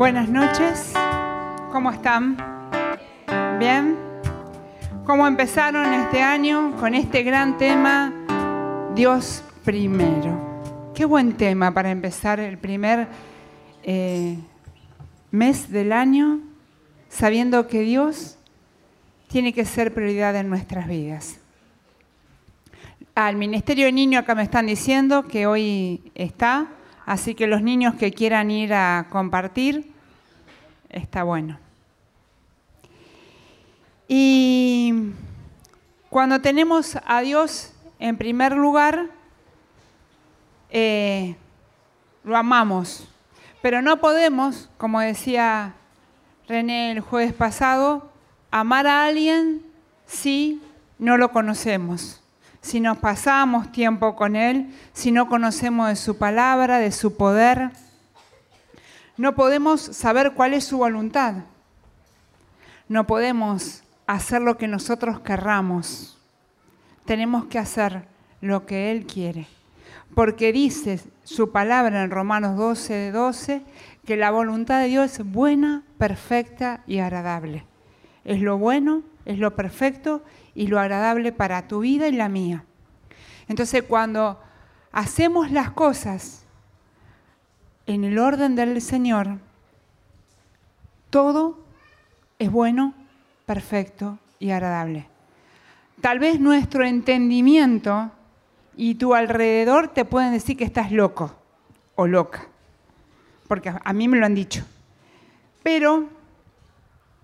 Buenas noches, ¿cómo están? ¿Bien? ¿Cómo empezaron este año con este gran tema, Dios primero? Qué buen tema para empezar el primer eh, mes del año, sabiendo que Dios tiene que ser prioridad en nuestras vidas. Al Ministerio de Niños acá me están diciendo que hoy está, así que los niños que quieran ir a compartir, está bueno. Y cuando tenemos a Dios en primer lugar, eh, lo amamos, pero no podemos, como decía René el jueves pasado, amar a alguien si no lo conocemos, si no pasamos tiempo con Él, si no conocemos de su palabra, de su poder. No podemos saber cuál es su voluntad. No podemos hacer lo que nosotros querramos. Tenemos que hacer lo que Él quiere. Porque dice su palabra en Romanos 12, 12, que la voluntad de Dios es buena, perfecta y agradable. Es lo bueno, es lo perfecto y lo agradable para tu vida y la mía. Entonces cuando hacemos las cosas en el orden del Señor, todo es bueno, perfecto y agradable. Tal vez nuestro entendimiento y tu alrededor te pueden decir que estás loco o loca, porque a mí me lo han dicho. Pero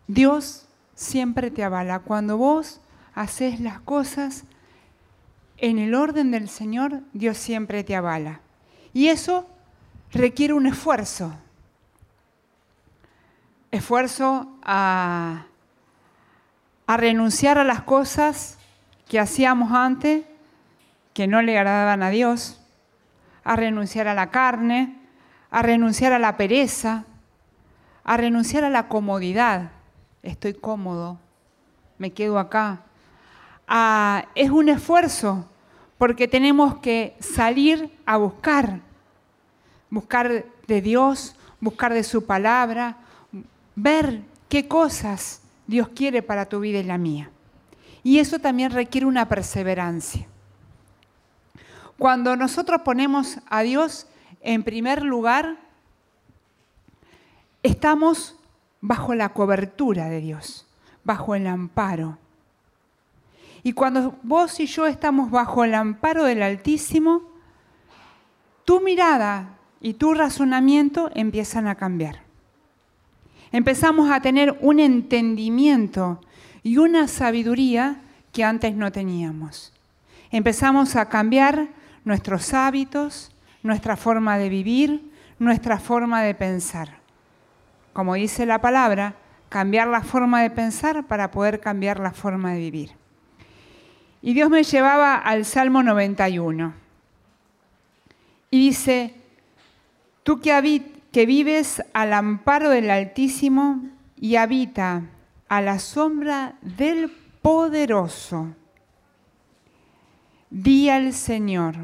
Dios siempre te avala. Cuando vos haces las cosas en el orden del Señor, Dios siempre te avala. Y eso requiere un esfuerzo. Esfuerzo a, a renunciar a las cosas que hacíamos antes, que no le agradaban a Dios, a renunciar a la carne, a renunciar a la pereza, a renunciar a la comodidad. Estoy cómodo, me quedo acá. Ah, es un esfuerzo porque tenemos que salir a buscar, buscar de Dios, buscar de su palabra, ver qué cosas Dios quiere para tu vida y la mía. Y eso también requiere una perseverancia. Cuando nosotros ponemos a Dios en primer lugar, estamos bajo la cobertura de Dios, bajo el amparo. Y cuando vos y yo estamos bajo el amparo del Altísimo, tu mirada y tu razonamiento empiezan a cambiar. Empezamos a tener un entendimiento y una sabiduría que antes no teníamos. Empezamos a cambiar nuestros hábitos, nuestra forma de vivir, nuestra forma de pensar. Como dice la palabra, cambiar la forma de pensar para poder cambiar la forma de vivir. Y Dios me llevaba al Salmo 91. Y dice, tú que, que vives al amparo del Altísimo y habita a la sombra del Poderoso, di al Señor,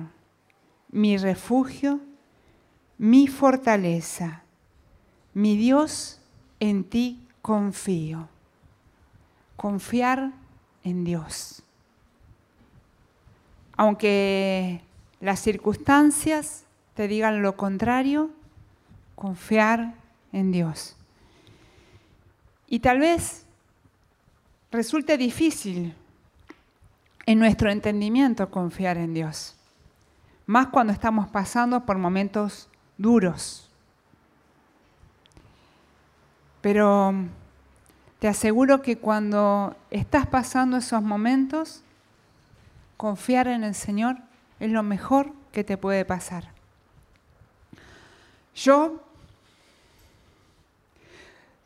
mi refugio, mi fortaleza, mi Dios, en ti confío. Confiar en Dios aunque las circunstancias te digan lo contrario, confiar en Dios. Y tal vez resulte difícil en nuestro entendimiento confiar en Dios, más cuando estamos pasando por momentos duros. Pero te aseguro que cuando estás pasando esos momentos, confiar en el Señor es lo mejor que te puede pasar. Yo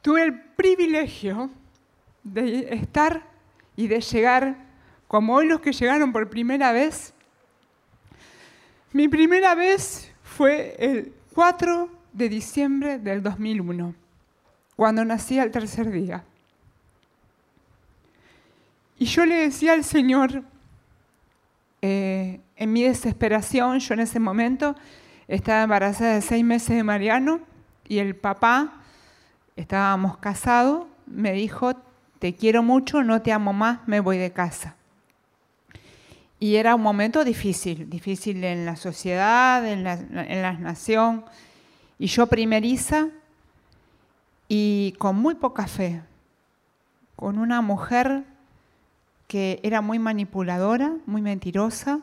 tuve el privilegio de estar y de llegar, como hoy los que llegaron por primera vez. Mi primera vez fue el 4 de diciembre del 2001, cuando nací al tercer día. Y yo le decía al Señor, eh, en mi desesperación, yo en ese momento estaba embarazada de seis meses de Mariano y el papá estábamos casados, me dijo, te quiero mucho, no te amo más, me voy de casa. Y era un momento difícil, difícil en la sociedad, en la, en la nación. Y yo primeriza y con muy poca fe, con una mujer que era muy manipuladora, muy mentirosa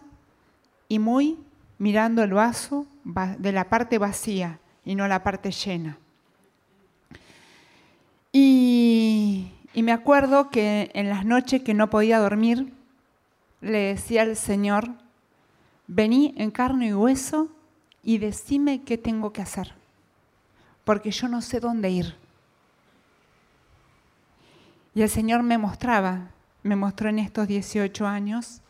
y muy mirando el vaso de la parte vacía y no la parte llena. Y, y me acuerdo que en las noches que no podía dormir, le decía al Señor, vení en carne y hueso y decime qué tengo que hacer, porque yo no sé dónde ir. Y el Señor me mostraba, me mostró en estos 18 años,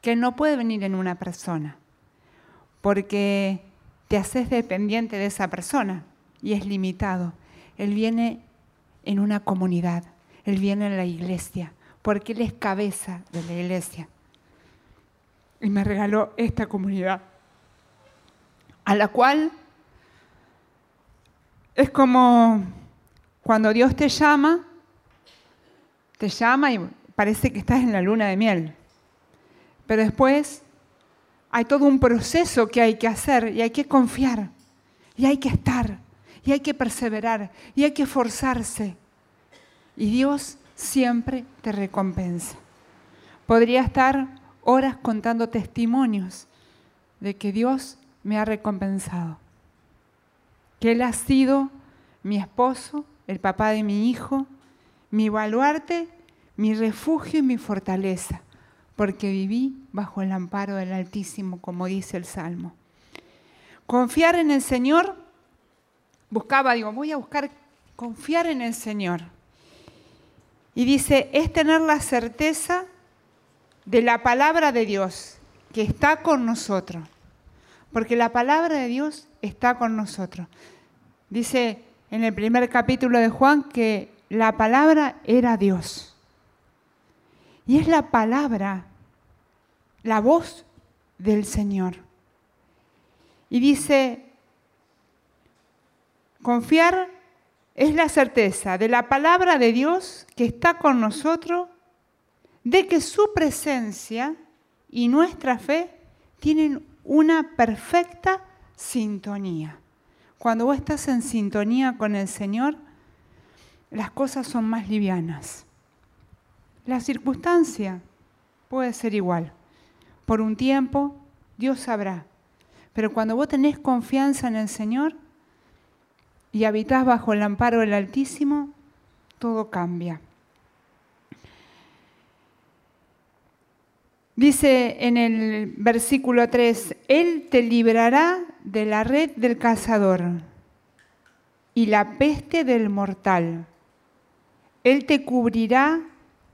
que no puede venir en una persona, porque te haces dependiente de esa persona y es limitado. Él viene en una comunidad, Él viene en la iglesia, porque Él es cabeza de la iglesia y me regaló esta comunidad, a la cual es como cuando Dios te llama, te llama y parece que estás en la luna de miel, pero después hay todo un proceso que hay que hacer y hay que confiar y hay que estar y hay que perseverar y hay que esforzarse. Y Dios siempre te recompensa. Podría estar horas contando testimonios de que Dios me ha recompensado, que Él ha sido mi esposo, el papá de mi hijo, mi baluarte, mi refugio y mi fortaleza, porque viví bajo el amparo del Altísimo, como dice el Salmo. Confiar en el Señor, buscaba, digo, voy a buscar confiar en el Señor. Y dice, es tener la certeza de la palabra de Dios que está con nosotros. Porque la palabra de Dios está con nosotros. Dice en el primer capítulo de Juan que la palabra era Dios. Y es la palabra, la voz del Señor. Y dice, confiar es la certeza de la palabra de Dios que está con nosotros de que su presencia y nuestra fe tienen una perfecta sintonía. Cuando vos estás en sintonía con el Señor, las cosas son más livianas. La circunstancia puede ser igual. Por un tiempo, Dios sabrá. Pero cuando vos tenés confianza en el Señor y habitás bajo el amparo del Altísimo, todo cambia. Dice en el versículo 3, Él te librará de la red del cazador y la peste del mortal. Él te cubrirá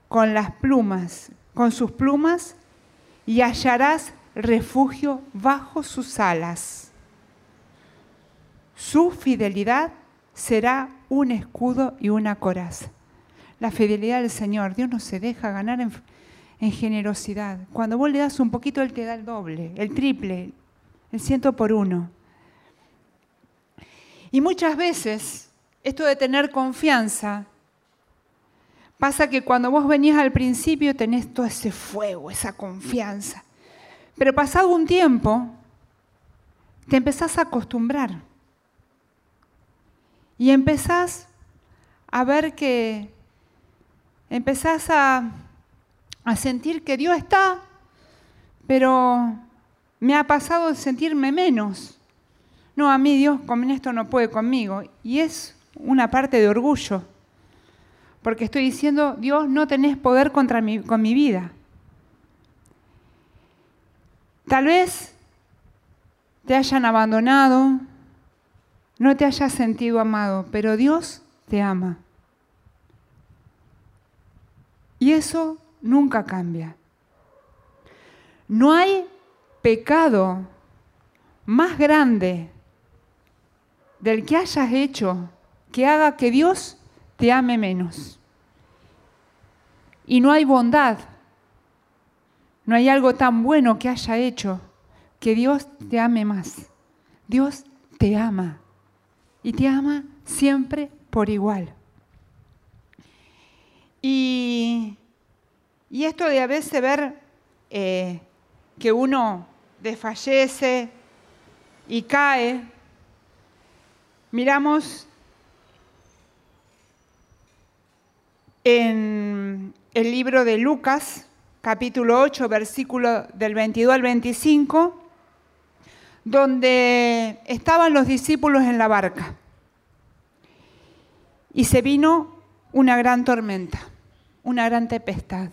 con las plumas, con sus plumas, y hallarás refugio bajo sus alas. Su fidelidad será un escudo y una coraza. La fidelidad del Señor, Dios no se deja ganar en en generosidad. Cuando vos le das un poquito, Él te da el doble, el triple, el ciento por uno. Y muchas veces, esto de tener confianza, pasa que cuando vos venís al principio tenés todo ese fuego, esa confianza. Pero pasado un tiempo, te empezás a acostumbrar. Y empezás a ver que empezás a sentir que Dios está, pero me ha pasado sentirme menos. No, a mí Dios con esto no puede conmigo. Y es una parte de orgullo, porque estoy diciendo, Dios, no tenés poder contra mi, con mi vida. Tal vez te hayan abandonado, no te hayas sentido amado, pero Dios te ama. Y eso nunca cambia. No hay pecado más grande del que hayas hecho que haga que Dios te ame menos. Y no hay bondad, no hay algo tan bueno que haya hecho que Dios te ame más. Dios te ama y te ama siempre por igual. Y, esto de a veces ver eh, que uno desfallece y cae, miramos en el libro de Lucas, capítulo 8, versículo del 22 al 25, donde estaban los discípulos en la barca. Y se vino una gran tormenta, una gran tempestad.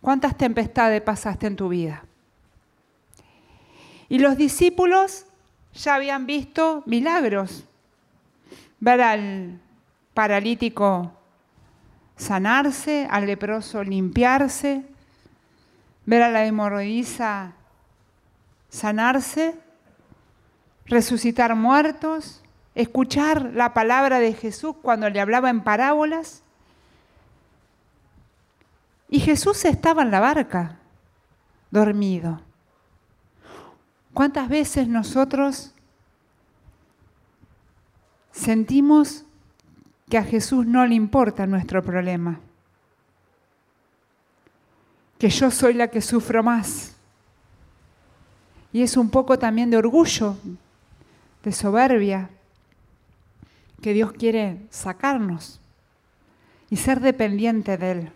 ¿Cuántas tempestades pasaste en tu vida? Y los discípulos ya habían visto milagros. Ver al paralítico sanarse, al leproso limpiarse, ver a la hemorroísa sanarse, resucitar muertos, escuchar la palabra de Jesús cuando le hablaba en parábolas. Y Jesús estaba en la barca, dormido. ¿Cuántas veces nosotros sentimos que a Jesús no le importa nuestro problema? Que yo soy la que sufro más. Y es un poco también de orgullo, de soberbia, que Dios quiere sacarnos y ser dependiente de Él.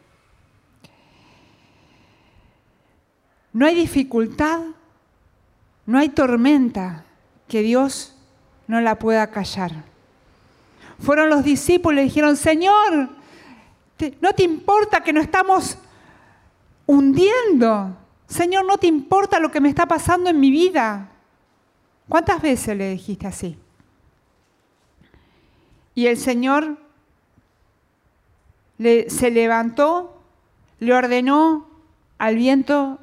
No hay dificultad, no hay tormenta que Dios no la pueda callar. Fueron los discípulos y dijeron, Señor, ¿no te importa que nos estamos hundiendo? Señor, ¿no te importa lo que me está pasando en mi vida? ¿Cuántas veces le dijiste así? Y el Señor se levantó, le ordenó al viento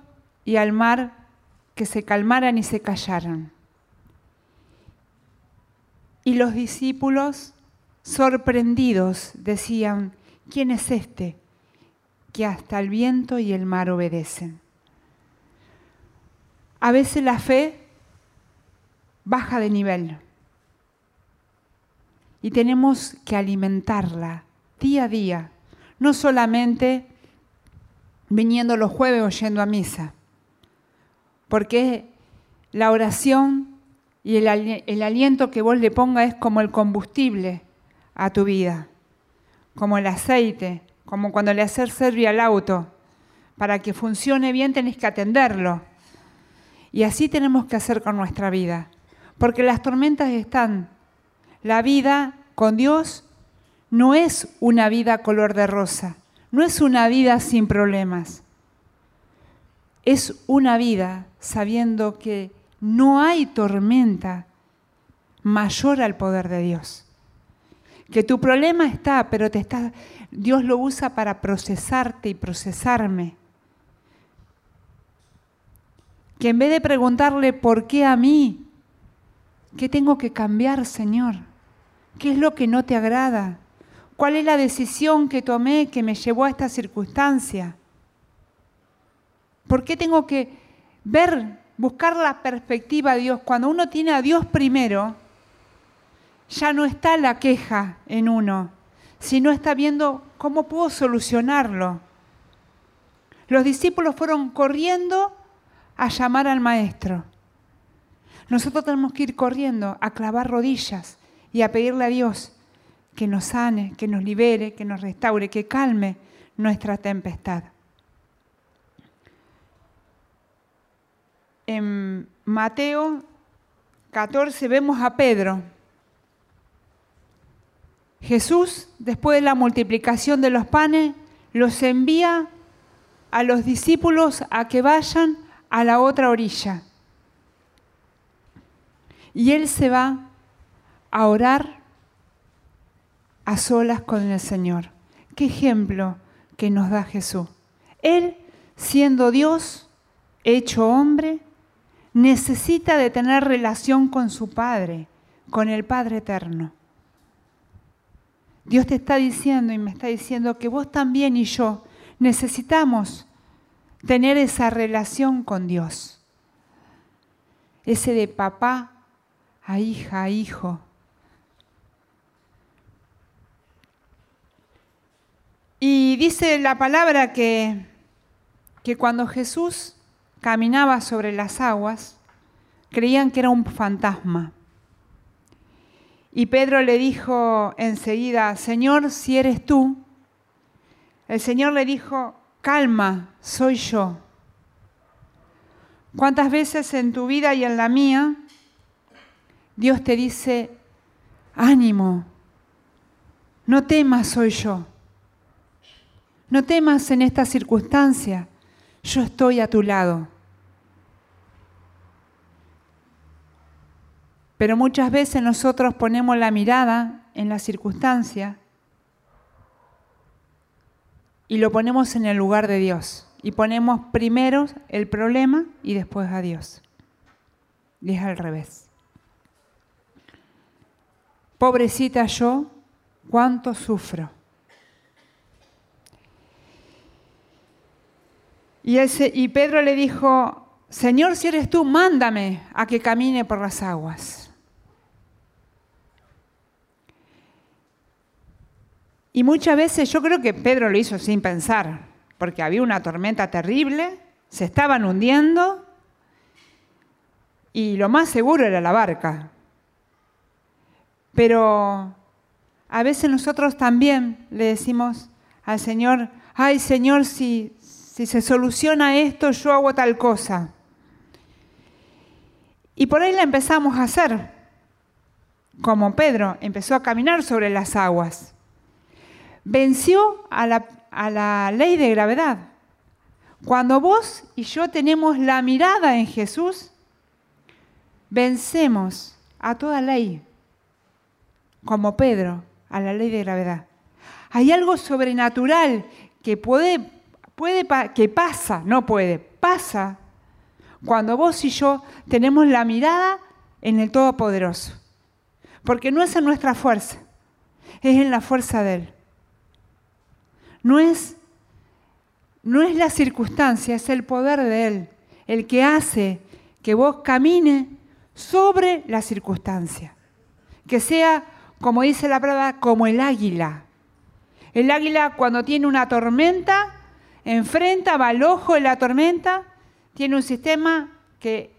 y al mar que se calmaran y se callaran. Y los discípulos, sorprendidos, decían, ¿quién es este que hasta el viento y el mar obedecen? A veces la fe baja de nivel y tenemos que alimentarla día a día, no solamente viniendo los jueves oyendo a misa, porque la oración y el, aliento que vos le pongas es como el combustible a tu vida, como el aceite, como cuando le haces servir al auto. Para que funcione bien tenés que atenderlo. Y así tenemos que hacer con nuestra vida, porque las tormentas están. La vida con Dios no es una vida color de rosa, no es una vida sin problemas es una vida sabiendo que no hay tormenta mayor al poder de Dios. Que tu problema está, pero te está, Dios lo usa para procesarte y procesarme. Que en vez de preguntarle por qué a mí, ¿qué tengo que cambiar, Señor? ¿Qué es lo que no te agrada? ¿Cuál es la decisión que tomé que me llevó a esta circunstancia? ¿Por qué tengo que ver, buscar la perspectiva de Dios? Cuando uno tiene a Dios primero, ya no está la queja en uno, sino está viendo cómo puedo solucionarlo. Los discípulos fueron corriendo a llamar al maestro. Nosotros tenemos que ir corriendo a clavar rodillas y a pedirle a Dios que nos sane, que nos libere, que nos restaure, que calme nuestra tempestad. en Mateo 14 vemos a Pedro. Jesús, después de la multiplicación de los panes, los envía a los discípulos a que vayan a la otra orilla. Y él se va a orar a solas con el Señor. Qué ejemplo que nos da Jesús. Él, siendo Dios, hecho hombre, necesita de tener relación con su Padre, con el Padre eterno. Dios te está diciendo y me está diciendo que vos también y yo necesitamos tener esa relación con Dios. Ese de papá a hija, a hijo. Y dice la palabra que, que cuando Jesús caminaba sobre las aguas, creían que era un fantasma. Y Pedro le dijo enseguida, Señor, si eres tú, el Señor le dijo, calma, soy yo. ¿Cuántas veces en tu vida y en la mía Dios te dice, ánimo, no temas, soy yo. No temas en esta circunstancia, yo estoy a tu lado. Pero muchas veces nosotros ponemos la mirada en la circunstancia y lo ponemos en el lugar de Dios. Y ponemos primero el problema y después a Dios. Y es al revés. Pobrecita yo, cuánto sufro. Y, Pedro le dijo, Señor, si eres tú, mándame a que camine por las aguas. Y muchas veces yo creo que Pedro lo hizo sin pensar, porque había una tormenta terrible, se estaban hundiendo y lo más seguro era la barca. Pero a veces nosotros también le decimos al Señor, ay Señor, si, si se soluciona esto, yo hago tal cosa. Y por ahí la empezamos a hacer, como Pedro empezó a caminar sobre las aguas venció a la, ley de gravedad. Cuando vos y yo tenemos la mirada en Jesús, vencemos a toda ley, como Pedro, a la ley de gravedad. Hay algo sobrenatural que puede, que pasa, no puede, pasa cuando vos y yo tenemos la mirada en el Todopoderoso. Porque no es en nuestra fuerza, es en la fuerza de Él. No es, no es la circunstancia, es el poder de Él, el que hace que vos camine sobre la circunstancia. Que sea, como dice la palabra, como el águila. El águila cuando tiene una tormenta, enfrenta, va al ojo de la tormenta, tiene un sistema que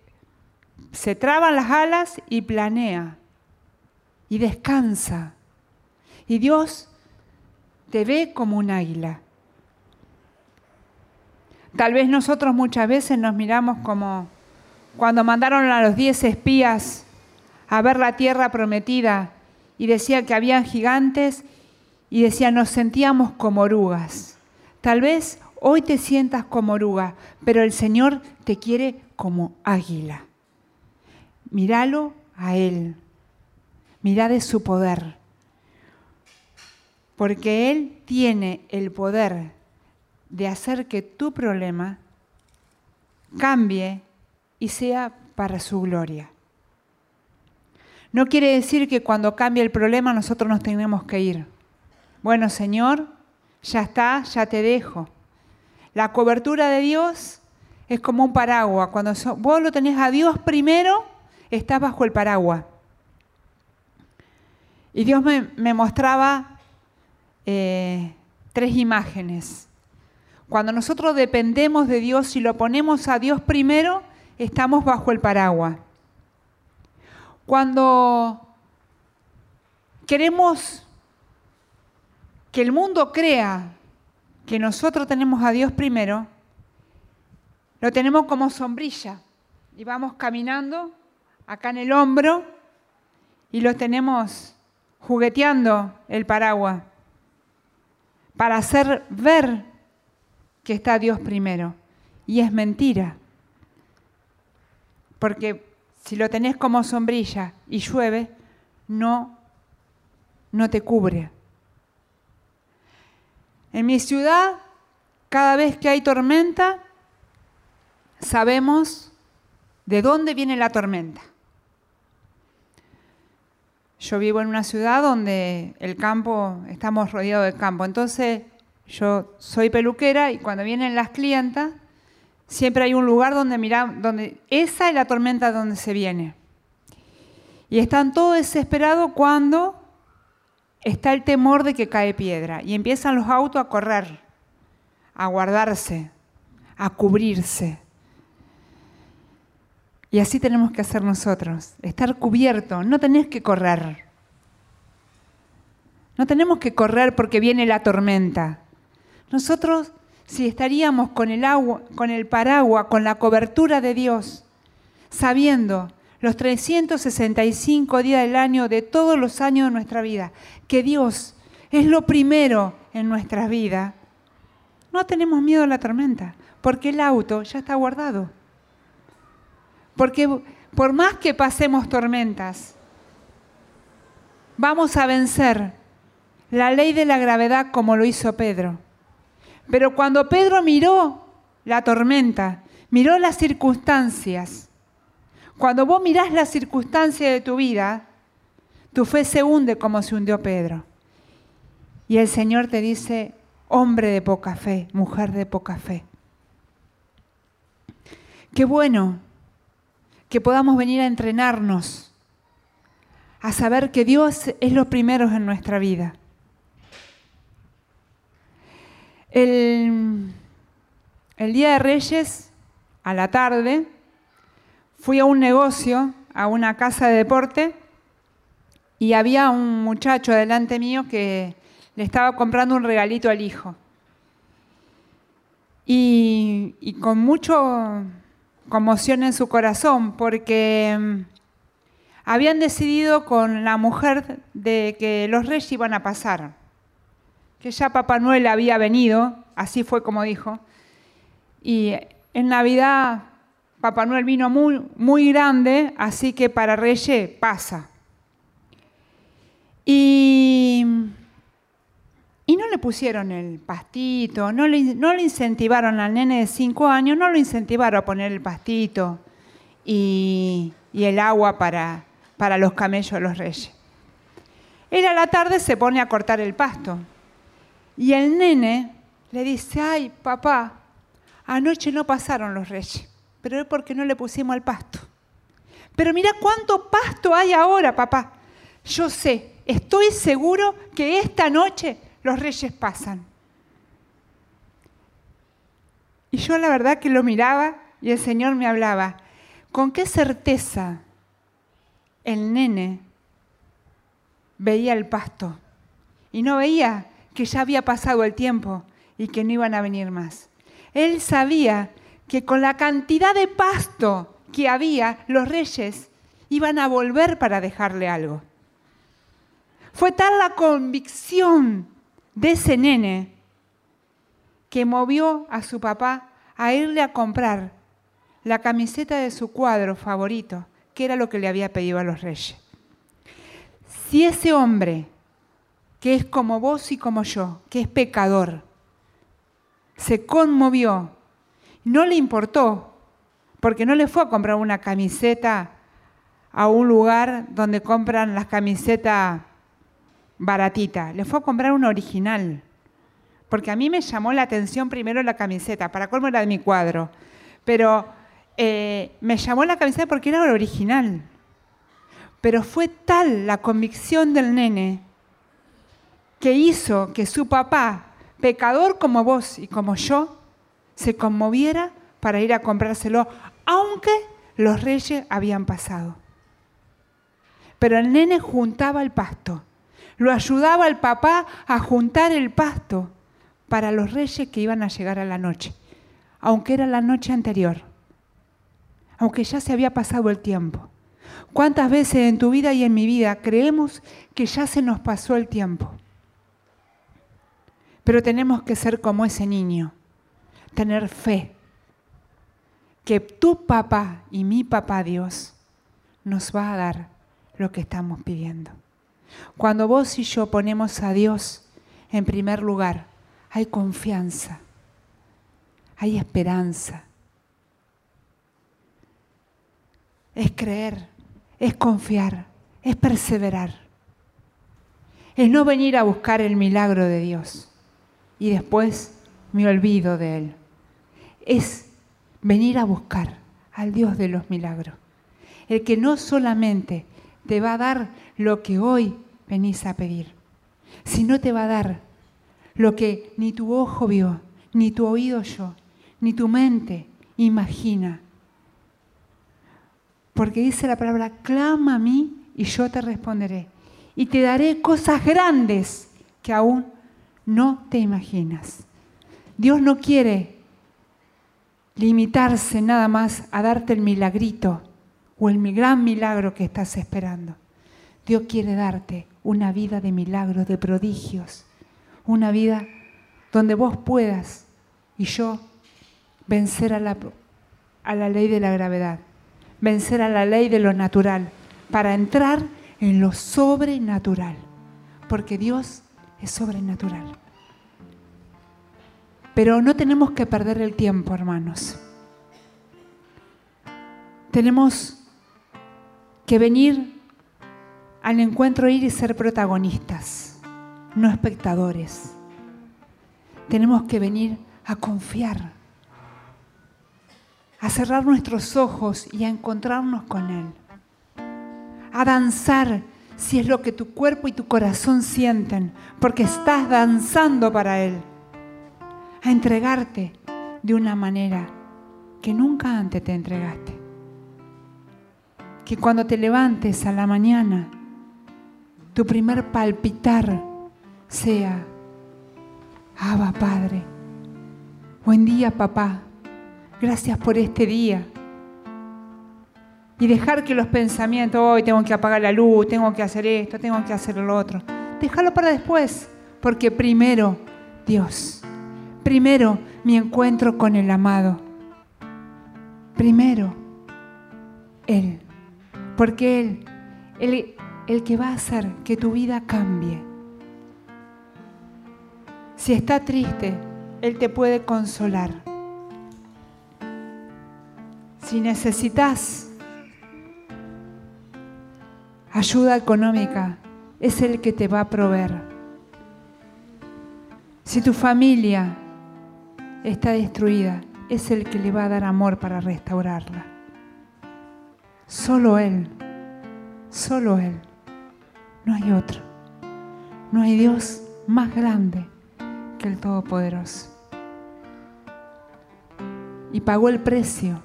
se traban las alas y planea y descansa. Y Dios te ve como un águila. Tal vez nosotros muchas veces nos miramos como cuando mandaron a los diez espías a ver la tierra prometida y decía que habían gigantes y decía nos sentíamos como orugas. Tal vez hoy te sientas como oruga, pero el Señor te quiere como águila. Míralo a Él. Mira de su poder porque Él tiene el poder de hacer que tu problema cambie y sea para su gloria. No quiere decir que cuando cambie el problema nosotros nos tenemos que ir. Bueno, Señor, ya está, ya te dejo. La cobertura de Dios es como un paraguas. Cuando vos lo tenés a Dios primero, estás bajo el paraguas. Y Dios me, me mostraba eh, tres imágenes. Cuando nosotros dependemos de Dios y lo ponemos a Dios primero, estamos bajo el paraguas. Cuando queremos que el mundo crea que nosotros tenemos a Dios primero, lo tenemos como sombrilla y vamos caminando acá en el hombro y lo tenemos jugueteando el paraguas para hacer ver que está Dios primero. Y es mentira. Porque si lo tenés como sombrilla y llueve, no, no te cubre. En mi ciudad, cada vez que hay tormenta, sabemos de dónde viene la tormenta. Yo vivo en una ciudad donde el campo, estamos rodeados de campo. Entonces, yo soy peluquera y cuando vienen las clientas, siempre hay un lugar donde miran, donde esa es la tormenta donde se viene. Y están todos desesperados cuando está el temor de que cae piedra y empiezan los autos a correr a guardarse, a cubrirse. Y así tenemos que hacer nosotros, estar cubierto, no tenés que correr. No tenemos que correr porque viene la tormenta. Nosotros, si estaríamos con el agua, con el paraguas, con la cobertura de Dios, sabiendo los 365 días del año, de todos los años de nuestra vida, que Dios es lo primero en nuestra vida, no tenemos miedo a la tormenta, porque el auto ya está guardado. Porque por más que pasemos tormentas, vamos a vencer la ley de la gravedad como lo hizo Pedro. Pero cuando Pedro miró la tormenta, miró las circunstancias, cuando vos mirás las circunstancias de tu vida, tu fe se hunde como se hundió Pedro. Y el Señor te dice, hombre de poca fe, mujer de poca fe. Qué bueno que podamos venir a entrenarnos, a saber que Dios es lo primero en nuestra vida. El, el Día de Reyes, a la tarde, fui a un negocio, a una casa de deporte, y había un muchacho delante mío que le estaba comprando un regalito al hijo. Y, y con mucho conmoción en su corazón, porque mm, habían decidido con la mujer de que los reyes iban a pasar, que ya Papá Noel había venido, así fue como dijo, y en Navidad Papá Noel vino muy, muy grande, así que para Reyes pasa. Y, y, no le pusieron el pastito, no le, incentivaron al nene de cinco años, no lo incentivaron a poner el pastito y, el agua para, para los camellos los reyes. Él a la tarde se pone a cortar el pasto. Y el nene le dice, ay, papá, anoche no pasaron los reyes pero es porque no le pusimos al pasto. Pero mira cuánto pasto hay ahora, papá. Yo sé, estoy seguro que esta noche los reyes pasan. Y yo la verdad que lo miraba y el Señor me hablaba. ¿Con qué certeza el nene veía el pasto? Y no veía que ya había pasado el tiempo y que no iban a venir más. Él sabía que con la cantidad de pasto que había, los reyes iban a volver para dejarle algo. Fue tal la convicción de ese nene que movió a su papá a irle a comprar la camiseta de su cuadro favorito, que era lo que le había pedido a los reyes. Si ese hombre, que es como vos y como yo, que es pecador, se conmovió no le importó, porque no le fue a comprar una camiseta a un lugar donde compran las camisetas baratitas, le fue a comprar una original. Porque a mí me llamó la atención primero la camiseta, para colmo era de mi cuadro, pero eh, me llamó la camiseta porque era original. Pero fue tal la convicción del nene que hizo que su papá, pecador como vos y como yo, se conmoviera para ir a comprárselo, aunque los reyes habían pasado. Pero el nene juntaba el pasto, lo ayudaba al papá a juntar el pasto para los reyes que iban a llegar a la noche, aunque era la noche anterior, aunque ya se había pasado el tiempo. ¿Cuántas veces en tu vida y en mi vida creemos que ya se nos pasó el tiempo? Pero tenemos que ser como ese niño tener fe que tu papá y mi papá Dios nos va a dar lo que estamos pidiendo. Cuando vos y yo ponemos a Dios en primer lugar, hay confianza, hay esperanza. Es creer, es confiar, es perseverar. Es no venir a buscar el milagro de Dios y después me olvido de Él es venir a buscar al Dios de los milagros. El que no solamente te va a dar lo que hoy venís a pedir, sino te va a dar lo que ni tu ojo vio, ni tu oído yo, ni tu mente imagina. Porque dice la palabra, clama a mí y yo te responderé. Y te daré cosas grandes que aún no te imaginas. Dios no quiere limitarse nada más a darte el milagrito o el gran milagro que estás esperando. Dios quiere darte una vida de milagros, de prodigios, una vida donde vos puedas y yo vencer a la, a la ley de la gravedad, vencer a la ley de lo natural, para entrar en lo sobrenatural, porque Dios es sobrenatural. Pero no tenemos que perder el tiempo, hermanos. Tenemos que venir al encuentro, ir y ser protagonistas, no espectadores. Tenemos que venir a confiar, a cerrar nuestros ojos y a encontrarnos con Él, a danzar si es lo que tu cuerpo y tu corazón sienten, porque estás danzando para Él a entregarte de una manera que nunca antes te entregaste. Que cuando te levantes a la mañana, tu primer palpitar sea, Abba Padre, buen día papá, gracias por este día. Y dejar que los pensamientos, hoy tengo que apagar la luz, tengo que hacer esto, tengo que hacer lo otro, déjalo para después, porque primero Dios. Primero, mi encuentro con el amado. Primero, Él. Porque Él, Él, el que va a hacer que tu vida cambie. Si está triste, Él te puede consolar. Si necesitas ayuda económica, es el que te va a proveer. Si tu familia está destruida, es el que le va a dar amor para restaurarla. Solo Él, solo Él. No hay otro. No hay Dios más grande que el Todopoderoso. Y pagó el precio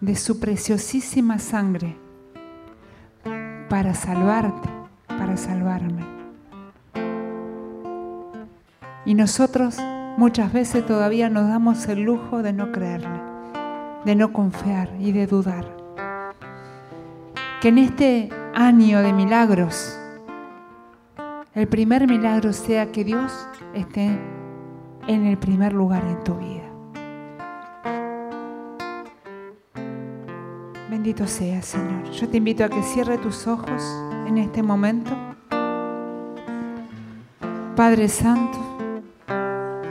de su preciosísima sangre para salvarte, para salvarme. Y nosotros Muchas veces todavía nos damos el lujo de no creerle, de no confiar y de dudar. Que en este año de milagros, el primer milagro sea que Dios esté en el primer lugar en tu vida. Bendito sea, Señor. Yo te invito a que cierre tus ojos en este momento. Padre Santo,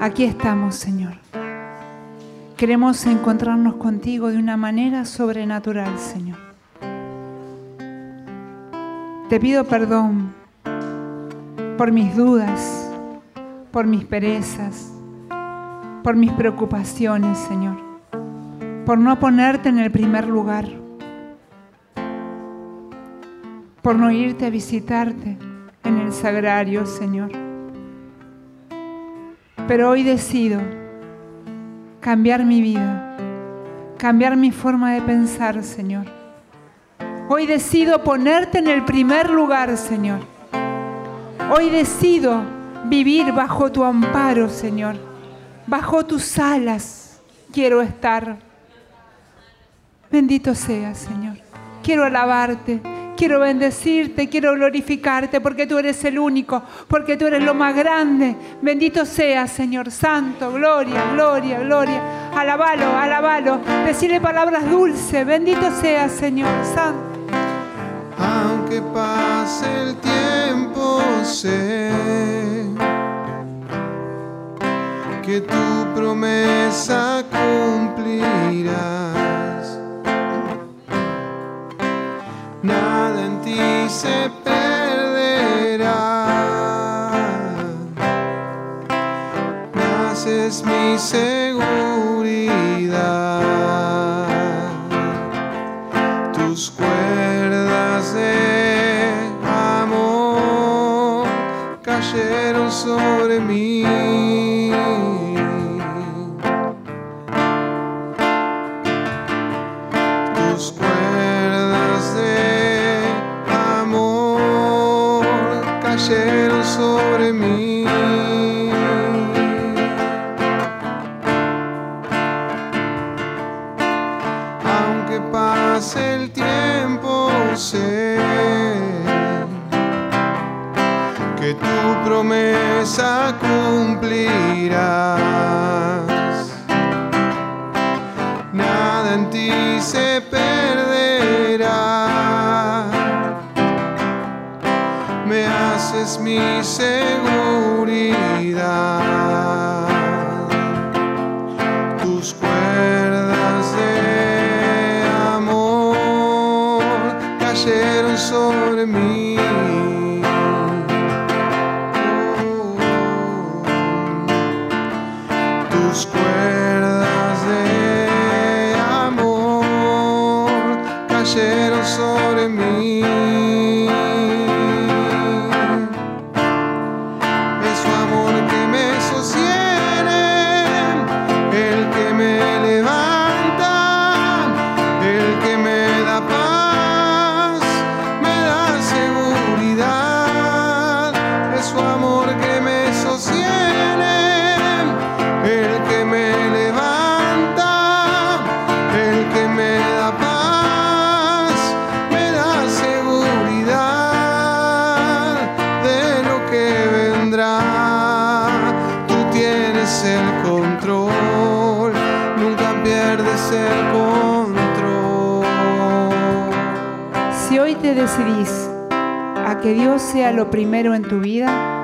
Aquí estamos, Señor. Queremos encontrarnos contigo de una manera sobrenatural, Señor. Te pido perdón por mis dudas, por mis perezas, por mis preocupaciones, Señor, por no ponerte en el primer lugar, por no irte a visitarte en el sagrario, Señor pero hoy decido cambiar mi vida, cambiar mi forma de pensar, Señor. Hoy decido ponerte en el primer lugar, Señor. Hoy decido vivir bajo tu amparo, Señor. Bajo tus alas quiero estar. Bendito seas, Señor. Quiero alabarte. Quiero bendecirte, quiero glorificarte porque tú eres el único, porque tú eres lo más grande. Bendito seas, Señor Santo. Gloria, gloria, gloria. Alabalo, alabalo. Decirle palabras dulces. Bendito seas, Señor Santo. Aunque pase el tiempo, sé que tu promesa cumplirá. nada en ti se perderá. Naces mi seguridad, cayeron sobre mí. Cayeron sobre mí. En tu vida,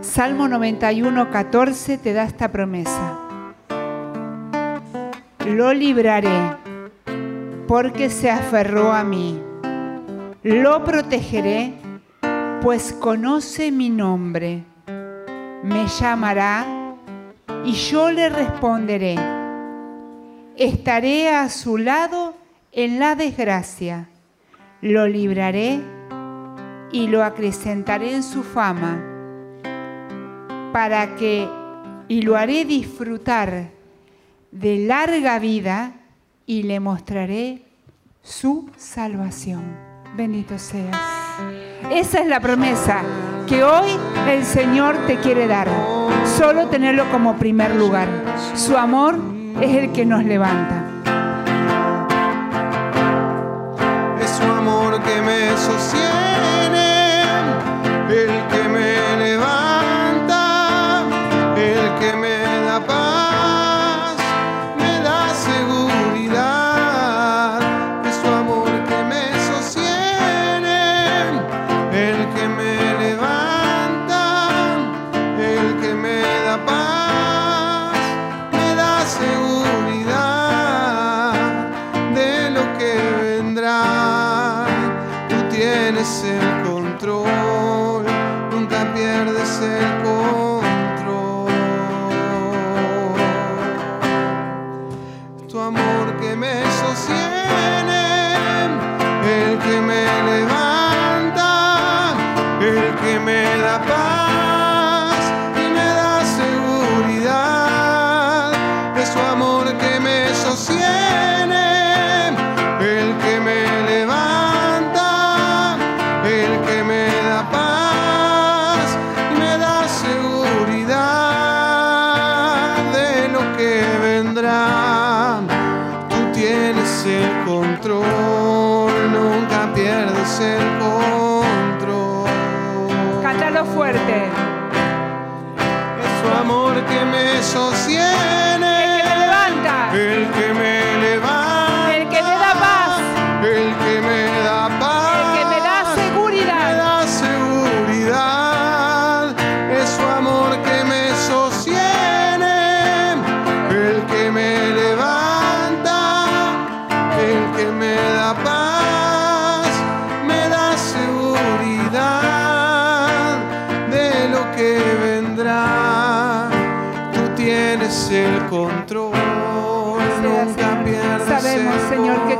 Salmo 91, 14 te da esta promesa. Lo libraré porque se aferró a mí. Lo protegeré pues conoce mi nombre. Me llamará y yo le responderé. Estaré a su lado en la desgracia. Lo libraré y lo acrecentaré en su fama, para que, y lo haré disfrutar de larga vida y le mostraré su salvación. Bendito seas. Esa es la promesa que hoy el Señor te quiere dar. Solo tenerlo como primer lugar. Su amor es el que nos levanta. Es su amor que me sostiene,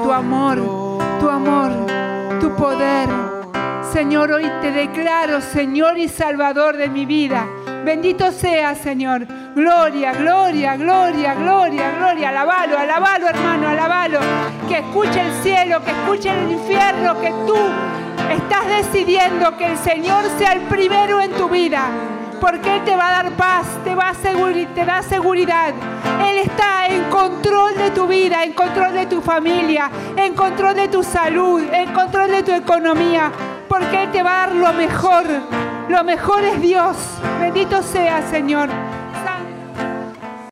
tu amor, tu amor, tu poder, Señor, hoy te declaro, Señor y Salvador de mi vida. Bendito sea, Señor. Gloria, gloria, gloria, gloria, gloria. Alabalo, alabalo, hermano, alabalo. Que escuche el cielo, que escuche el infierno, que tú estás decidiendo que el Señor sea el primero en tu vida. Porque Él te va a dar paz, te, va a seguri- te da seguridad. Él está en control de tu vida, en control de tu familia, en control de tu salud, en control de tu economía. Porque Él te va a dar lo mejor, Lo mejor es Dios. Bendito sea, Señor.